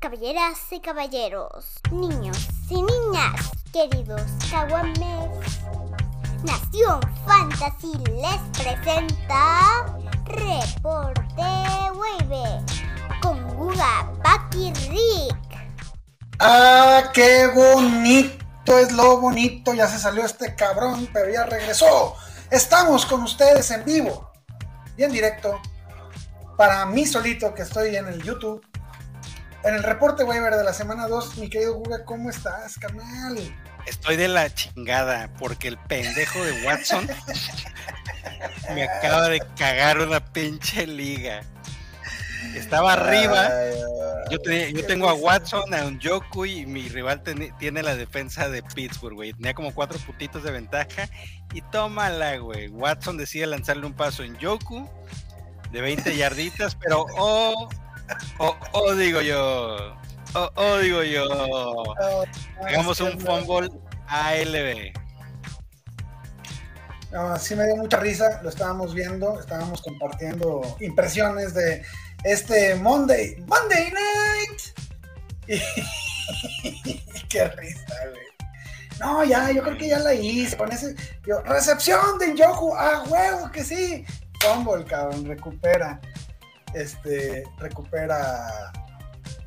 Caballeras y caballeros, niños y niñas, queridos caguames, Nación Fantasy les presenta Reporte Wave con Guga, Paki Rick. ¡Ah, qué bonito es lo bonito! Ya se salió este cabrón, pero ya regresó. Estamos con ustedes en vivo y en directo. Para mí solito que estoy en el YouTube. En el reporte waiver de la semana 2, mi querido Guga, ¿cómo estás, carnal? Estoy de la chingada porque el pendejo de Watson me acaba de cagar una pinche liga. Estaba arriba. Yo, yo tengo a Watson, a un Yoku y mi rival tiene la defensa de Pittsburgh, güey. Tenía como cuatro putitos de ventaja. Y tómala, güey. Watson decide lanzarle un paso en Yoku de 20 yarditas, pero oh, oh, oh, digo yo. Oh, oh, digo yo. Hagamos un fumble ALB. No, sí me dio mucha risa, lo estábamos viendo, estábamos compartiendo impresiones de este Monday, Monday Night. qué risa, güey. No, ya, yo creo que ya la hice. Con ese, yo, recepción de Yoku, ah, huevo, que sí. Fumble, cabrón, recupera. Este, recupera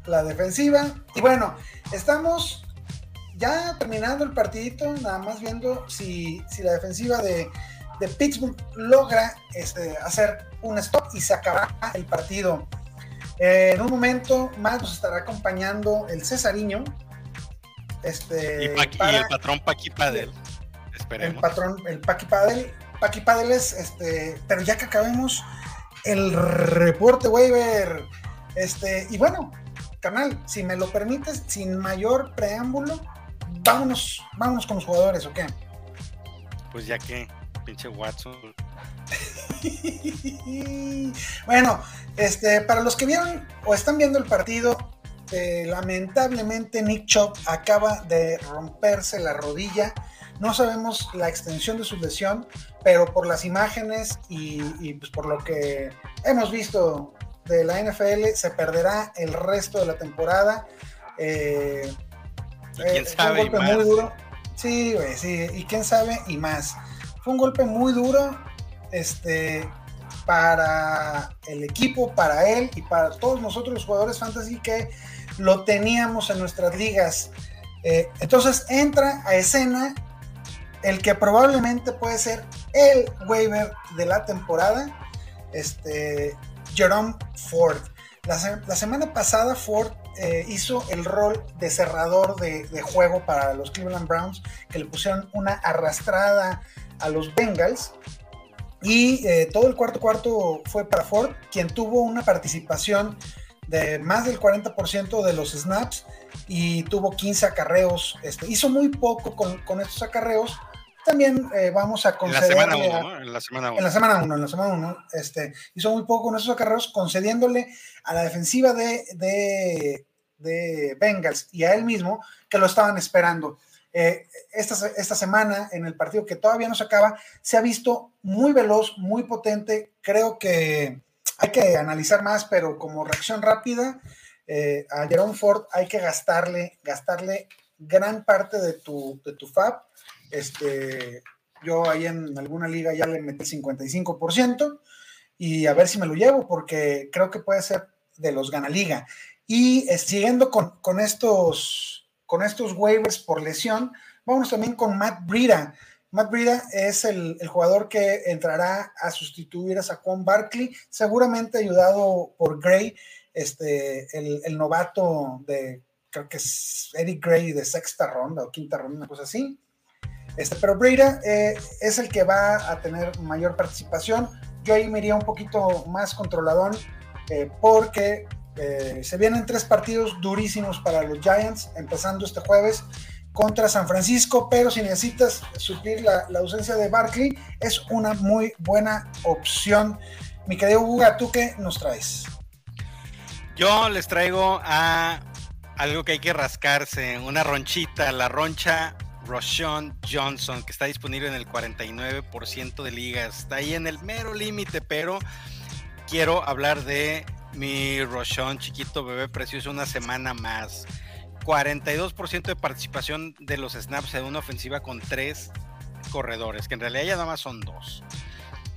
la defensiva. Y bueno, estamos ya terminando el partidito, nada más viendo si, si la defensiva de, de Pittsburgh logra este, hacer un stop y se acabará el partido. Eh, en un momento más nos estará acompañando el Cesariño. Este, y, el patrón Paqui Padel. El patrón, el Paqui Padel. Paqui Padel es, este, pero ya que acabemos el reporte waiver. Este, y bueno, canal, si me lo permites, sin mayor preámbulo, vámonos, vámonos con los jugadores, ¿o qué? Pues ya que, pinche Watson. bueno, este, para los que vieron o están viendo el partido, eh, lamentablemente Nick Chop acaba de romperse la rodilla. No sabemos la extensión de su lesión, pero por las imágenes y, pues por lo que hemos visto de la NFL, se perderá el resto de la temporada. Eh, quién sabe? un golpe muy duro. Sí, sí, y quién sabe y más. Fue un golpe muy duro este, para el equipo, para él y para todos nosotros los jugadores fantasy que lo teníamos en nuestras ligas. Eh, entonces entra a escena el que probablemente puede ser el waiver de la temporada, este, Jerome Ford. La, semana pasada Ford eh, hizo el rol de cerrador de, juego para los Cleveland Browns, que le pusieron una arrastrada a los Bengals. Y eh, todo el cuarto cuarto fue para Ford, quien tuvo una participación de más del 40% de los snaps y tuvo 15 acarreos. Este, hizo muy poco con, con estos acarreos, también eh, vamos a conceder. En la semana 1, En la semana 1. En la semana 1, en la semana 1. Este, hizo muy poco con esos acarreos, concediéndole a la defensiva de, de, de, Bengals y a él mismo que lo estaban esperando. Eh, esta, esta semana, en el partido que todavía no se acaba, se ha visto muy veloz, muy potente. Creo que hay que analizar más, pero como reacción rápida, eh, a Jerome Ford hay que gastarle, gastarle gran parte de tu, de tu FAB este, yo ahí en alguna liga ya le metí 55% y a ver si me lo llevo porque creo que puede ser de los gana liga. Y eh, siguiendo con, con, estos, con estos waivers por lesión, vamos también con Matt Brida. Matt Brida es el, jugador que entrará a sustituir a Saquon Barkley, seguramente ayudado por Gray, este, el, el, novato de, creo que es Eric Gray de sexta ronda o quinta ronda, una cosa así. Este, pero Breda eh, es el que va a tener mayor participación. Yo ahí me iría un poquito más controladón eh, porque eh, se vienen tres partidos durísimos para los Giants, empezando este jueves contra San Francisco, pero si necesitas suplir la, ausencia de Barkley, es una muy buena opción. Mi querido Guga, ¿tú qué nos traes? Yo les traigo a algo que hay que rascarse, una ronchita, la roncha Roshan Johnson, que está disponible en el 49% de ligas. Está ahí en el mero límite, pero quiero hablar de Mi Rochon, chiquito bebé precioso, una semana más. 42% de participación de los snaps en una ofensiva con tres corredores, que en realidad ya nada más son dos.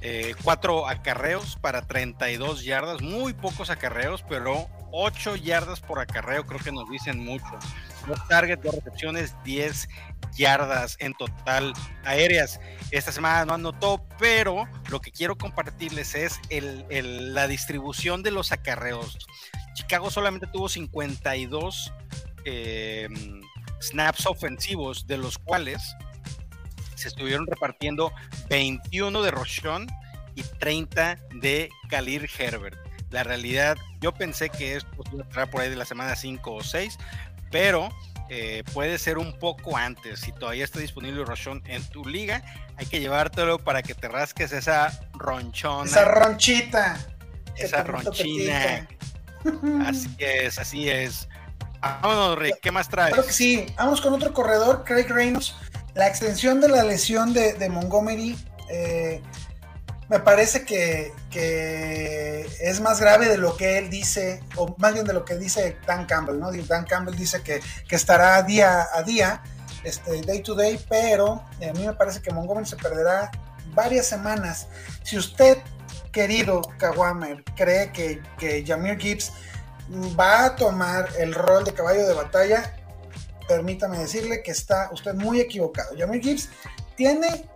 Eh, cuatro acarreos para 32 yardas, muy pocos acarreos, pero 8 yardas por acarreo creo que nos dicen mucho. Dos targets, dos recepciones, 10 yardas en total aéreas. Esta semana no anotó, pero lo que quiero compartirles es la distribución de los acarreos. Chicago solamente tuvo 52 em, snaps ofensivos, de los cuales se estuvieron repartiendo 21 de Rochon y 30 de Khalil Herbert. La realidad, yo pensé que esto iba a estar por ahí de la semana 5 o 6, pero eh, puede ser un poco antes. Si todavía está disponible Rochon en tu liga, hay que llevártelo para que te rasques esa ronchona. Esa ronchita. Esa ronchina. Así es, así es. Vámonos, Rick, ¿qué más traes? Claro que sí, vamos con otro corredor, Craig Reynolds. La extensión de la lesión de, Montgomery eh, me parece que, es más grave de lo que él dice, o más bien de lo que dice Dan Campbell, ¿no? Dan Campbell dice que, estará día a día, este, day to day, pero a mí me parece que Montgomery se perderá varias semanas. Si usted, querido Kawamer, cree que, que Jameer Gibbs va a tomar el rol de caballo de batalla, permítame decirle que está usted muy equivocado. Jamir Gibbs tiene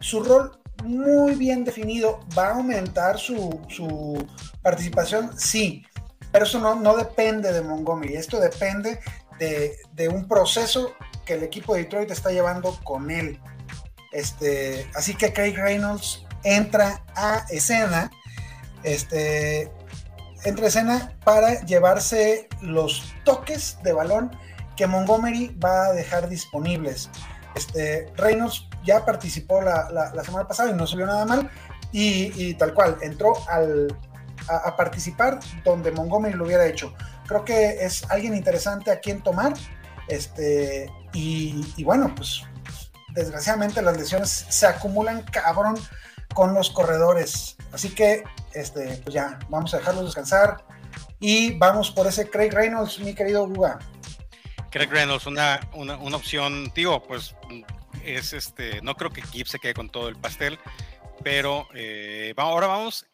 su rol muy bien definido. ¿Va a aumentar su, participación? Sí, pero eso no, no, depende de Montgomery. Esto depende de, un proceso que el equipo de Detroit está llevando con él. Este, así que Craig Reynolds entra a escena. Este, entra a escena para llevarse los toques de balón que Montgomery va a dejar disponibles. Este, Reynolds ya participó la, semana pasada y no salió nada mal. Y, tal cual, entró al, a, participar donde Montgomery lo hubiera hecho. Creo que es alguien interesante a quien tomar. Este, y, bueno, pues desgraciadamente las lesiones se acumulan cabrón con los corredores. Así que, este, pues ya, vamos a dejarlos descansar. Y vamos por ese Craig Reynolds, mi querido Guga. Craig Reynolds, una, una, una, opción, digo, pues es este, no creo que Gibbs se quede con todo el pastel, pero eh, ahora vamos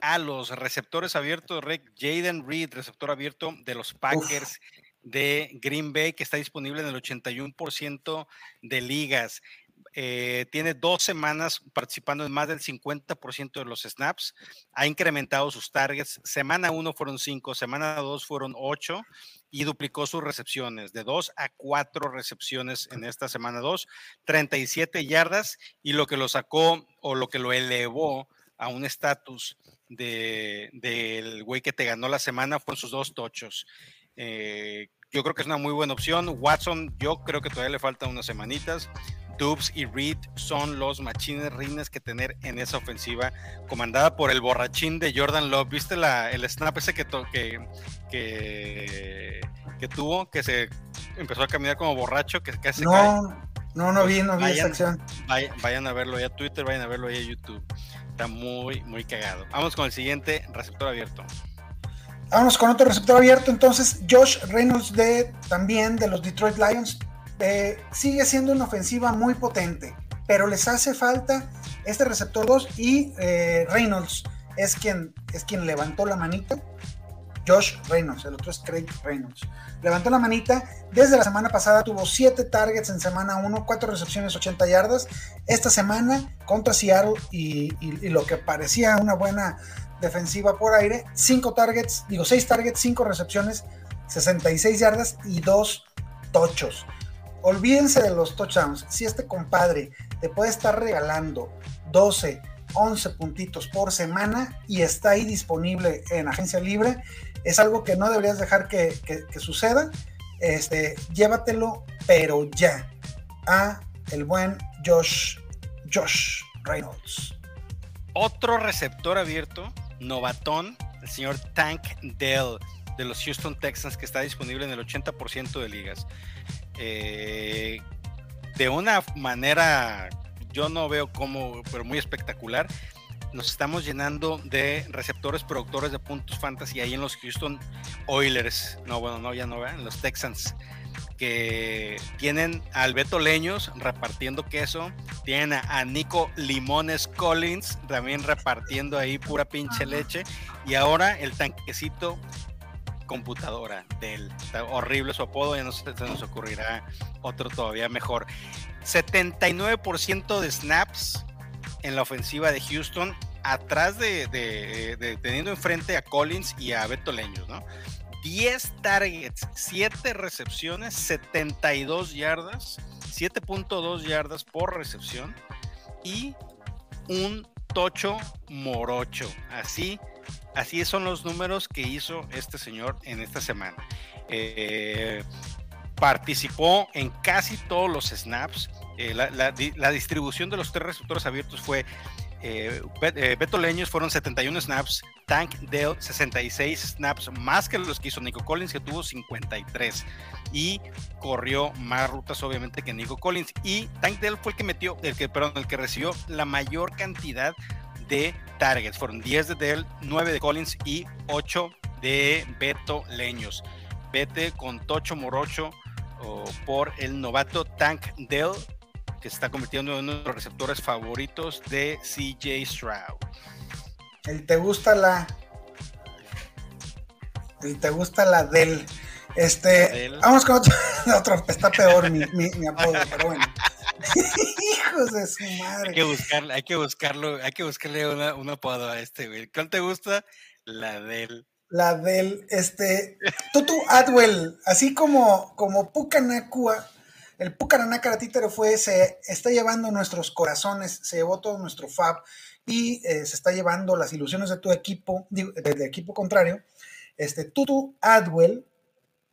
a los receptores abiertos, Rick Jaden Reed, receptor abierto de los Packers. de Green Bay que está disponible en el 81% de ligas. Eh, tiene dos semanas participando en más del 50% de los snaps, ha incrementado sus targets. Semana 1 fueron 5, semana 2 fueron 8 y duplicó sus recepciones de 2 a 4 recepciones en esta semana 2, 37 yardas y lo que lo sacó o lo que lo elevó a un estatus del güey que te ganó la semana fueron sus dos tochos. Eh, yo creo que es una muy buena opción. Watson, yo creo que todavía le faltan unas semanitas. Dubs y Reed son los machines rines que tener en esa ofensiva, comandada por el borrachín de Jordan Love. ¿Viste la, el snap ese que, que, que, tuvo? Que se empezó a caminar como borracho, que casi no, cae. No, no vi, no vi esa acción. Vayan, a verlo ya a Twitter, vayan a verlo ahí a YouTube. Está muy, muy cagado. Vamos con el siguiente receptor abierto. Vamos con otro receptor abierto, entonces Josh Reynolds de también de los Detroit Lions eh, sigue siendo una ofensiva muy potente, pero les hace falta este receptor 2 y eh, Reynolds es quien, es quien levantó la manita. Josh Reynolds, el otro es Craig Reynolds. Levantó la manita. Desde la semana pasada tuvo 7 targets en semana 1, 4 recepciones, 80 yardas. Esta semana contra Seattle y, y lo que parecía una buena defensiva por aire, 5 targets, digo 6 targets, 5 recepciones, 66 yardas y 2 tochos. Olvídense de los touchdowns. Si este compadre te puede estar regalando 12, 11 puntitos por semana y está ahí disponible en agencia libre, es algo que no deberías dejar que, suceda. Este, llévatelo, pero ya, a el buen Josh, Josh Reynolds. Otro receptor abierto, novatón, el señor Tank Dell de los Houston Texans, que está disponible en el 80% de ligas. Eh, de una manera, yo no veo como, pero muy espectacular. nos estamos llenando de receptores productores de puntos fantasy ahí en los Houston Oilers. No, bueno, no, ya no, en los Texans. Que tienen a Alberto Leños repartiendo queso, tienen a, Nico Limones Collins también repartiendo ahí pura pinche leche, y ahora el tanquecito computadora del horrible su apodo, ya no se, nos ocurrirá otro todavía mejor. 79% de snaps en la ofensiva de Houston, atrás de, teniendo enfrente a Collins y a Beto Leños, ¿no? 10 targets, 7 recepciones, 72 yardas, 7.2 yardas por recepción y un tocho morocho. Así, así son los números que hizo este señor en esta semana. Eh, participó en casi todos los snaps. Eh, la, distribución de los tres receptores abiertos fue eh, eh, Beto Leños fueron 71 snaps, Tank Dell 66 snaps, más que los que hizo Nico Collins, que tuvo 53. Y corrió más rutas, obviamente, que Nico Collins. Y Tank Dell fue el que metió, el que, perdón, el que recibió la mayor cantidad de targets. Fueron 10 de Dell, 9 de Collins y 8 de Beto Leños. Vete con Tocho Morocho por el novato Tank Dell, que se está convirtiendo en uno de los receptores favoritos de CJ Stroud. El te gusta la. El te gusta la Dell. Este, vamos con otro, está peor mi, mi, apodo, pero bueno. Hijos de su madre. Hay que buscarle, hay que buscarlo, hay que buscarle una, un apodo a este güey. ¿Cuál te gusta? La del la del este Tutu Adwell, así como, como Pucanacua, el Pucanacua títere fue, se está llevando nuestros corazones, se llevó todo nuestro fab y eh, se está llevando las ilusiones de tu equipo, de, equipo contrario. Este Tutu Adwell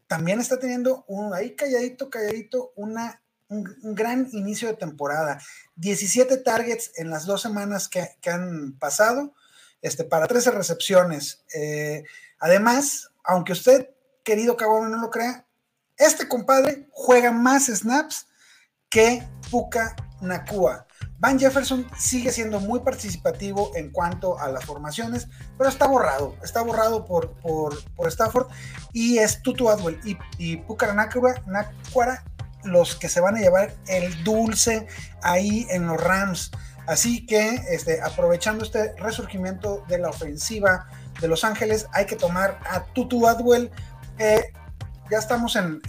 también está teniendo un, ahí calladito, calladito, una, un, gran inicio de temporada. 17 targets en las dos semanas que, han pasado, este, para 13 recepciones. Eh, Además, aunque usted, querido cabrón, no lo crea, este compadre juega más snaps que Puka Nakua. Van Jefferson sigue siendo muy participativo en cuanto a las formaciones, pero está borrado, está borrado por, por, Stafford y es Tutu Adwell y, y Puka Nakua, los que se van a llevar el dulce ahí en los Rams. Así que este, aprovechando este resurgimiento de la ofensiva de Los Ángeles, hay que tomar a Tutu Adwell. ya estamos en,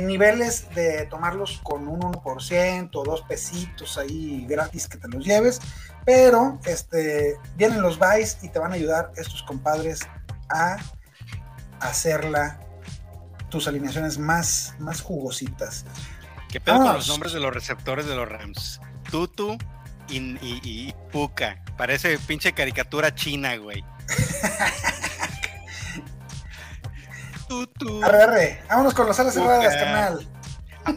niveles de tomarlos con un 1%, dos pesitos ahí gratis que te los lleves, pero este, vienen los buys y te van a ayudar estos compadres a hacerla tus alineaciones más, más jugositas. ¿Qué pedo con los nombres de los receptores de los Rams? Tutu y, y Puka. Parece pinche caricatura china, güey. Arre, arre. Vámonos con las alas cerradas, carnal.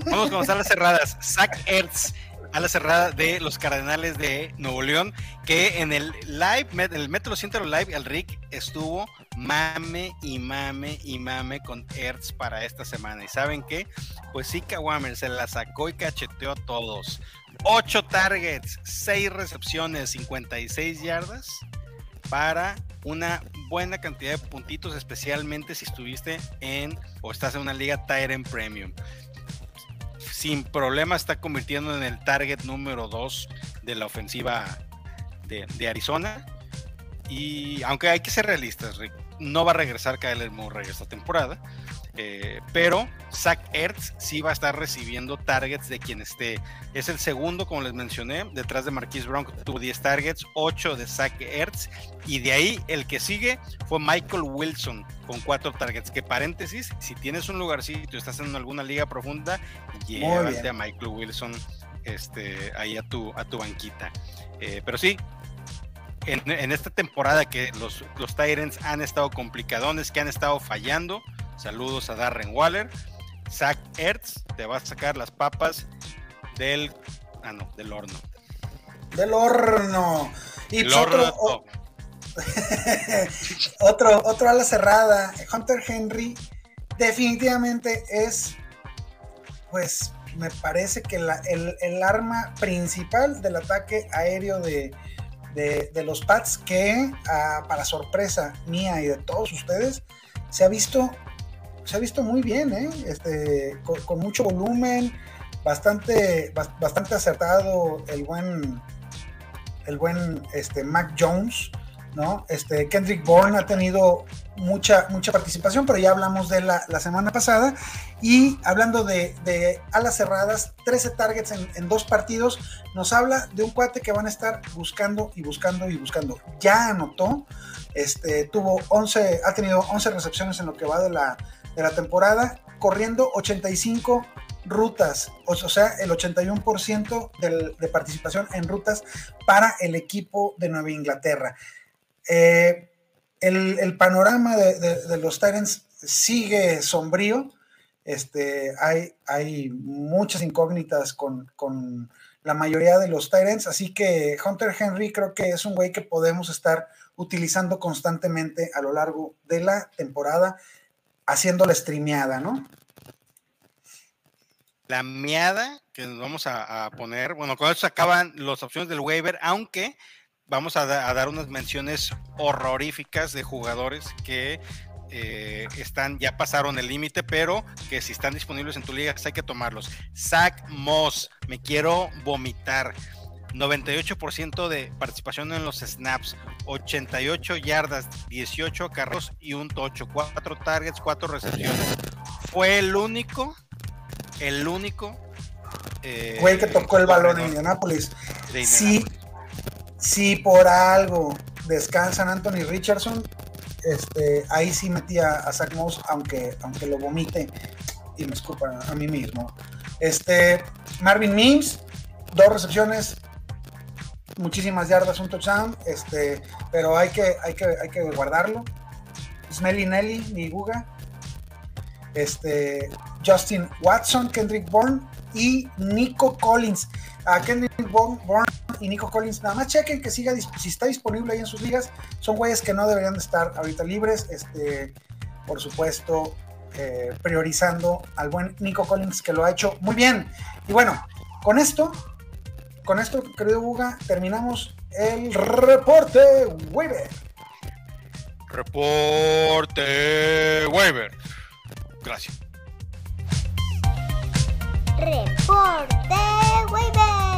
Vamos con las alas cerradas. Zach Ertz, ala cerrada de los Cardenales de Nuevo León, que en el live, el Metro Centro Live, el Rick estuvo mame y mame y mame con Ertz para esta semana. ¿Y saben qué? Pues sí, Kawamer se la sacó y cacheteó a todos. 8 targets, 6 recepciones, 56 yardas para una buena cantidad de puntitos, especialmente si estuviste en o estás en una liga Tyrant Premium. Sin problema está convirtiendo en el target número 2 de la ofensiva de, de, Arizona. Y aunque hay que ser realistas, no va a regresar Kyler Murray esta temporada. Eh, pero Zach Ertz sí va a estar recibiendo targets de quien esté. Es el segundo, como les mencioné, detrás de Marquise Brown, que tuvo 10 targets, 8 de Zach Ertz. Y de ahí el que sigue fue Michael Wilson con 4 targets. Que paréntesis, si tienes un lugarcito y estás en alguna liga profunda, llévate a Michael Wilson este, ahí a tu, a tu banquita. Eh, pero sí, en, esta temporada que los, los Tyrants han estado complicadones, que han estado fallando Saludos a Darren Waller. Zach Ertz te va a sacar las papas del. Ah, no, del horno. Del horno. Y pues otro, otro, otro ala cerrada. Hunter Henry definitivamente es, pues, me parece que el, el, arma principal del ataque aéreo de, de, los Pats que, ah, para sorpresa mía y de todos ustedes, se ha visto, se ha visto muy bien, ¿eh? este, con, mucho volumen, bastante, bastante acertado el buen, el buen este, Mac Jones. ¿no? Este, Kendrick Bourne ha tenido mucha, mucha participación, pero ya hablamos de la, la semana pasada. Y hablando de, de alas cerradas, 13 targets en, dos partidos, nos habla de un cuate que van a estar buscando y buscando y buscando. Ya anotó, este, tuvo 11, ha tenido 11 recepciones en lo que va de la, de la temporada, corriendo 85 rutas, o sea, el 81% de, de participación en rutas para el equipo de Nueva Inglaterra. Eh, el, panorama de, los Tyrants sigue sombrío. Este, hay, hay muchas incógnitas con, la mayoría de los Tyrants, así que Hunter Henry creo que es un güey que podemos estar utilizando constantemente a lo largo de la temporada, haciendo la streameada, ¿no? La miada que nos vamos a, a poner, bueno, con eso acaban las opciones del waiver, aunque vamos a, dar unas menciones horroríficas de jugadores que eh, están, ya pasaron el límite, pero que si están disponibles en tu liga hay que tomarlos. Zach Moss, me quiero vomitar. 98% de participación en los snaps, 88 yardas, 18 carros y un tocho, 4 targets, 4 recepciones. Fue el único, el único. Eh, Güey que tocó el balón en Indianapolis. Sí, si por algo descansan Anthony Richardson, este, ahí sí metía a Zach Moss, aunque, aunque lo vomite y me escupa a mí mismo. Este, Marvin Mims, dos recepciones, muchísimas yardas, un touchdown, este, pero hay que, hay que, hay que guardarlo. Smelly Nelly, mi Guga. Este, Justin Watson, Kendrick Bourne y Nico Collins. A Kendrick Bourne y Nico Collins, nada más chequen que siga, si está disponible ahí en sus ligas, son güeyes que no deberían de estar ahorita libres, este, por supuesto, eh, priorizando al buen Nico Collins que lo ha hecho muy bien. Y bueno, con esto, con esto, querido Buga, terminamos el reporte Weber. Reporte Weber. Gracias. Reporte Weaver.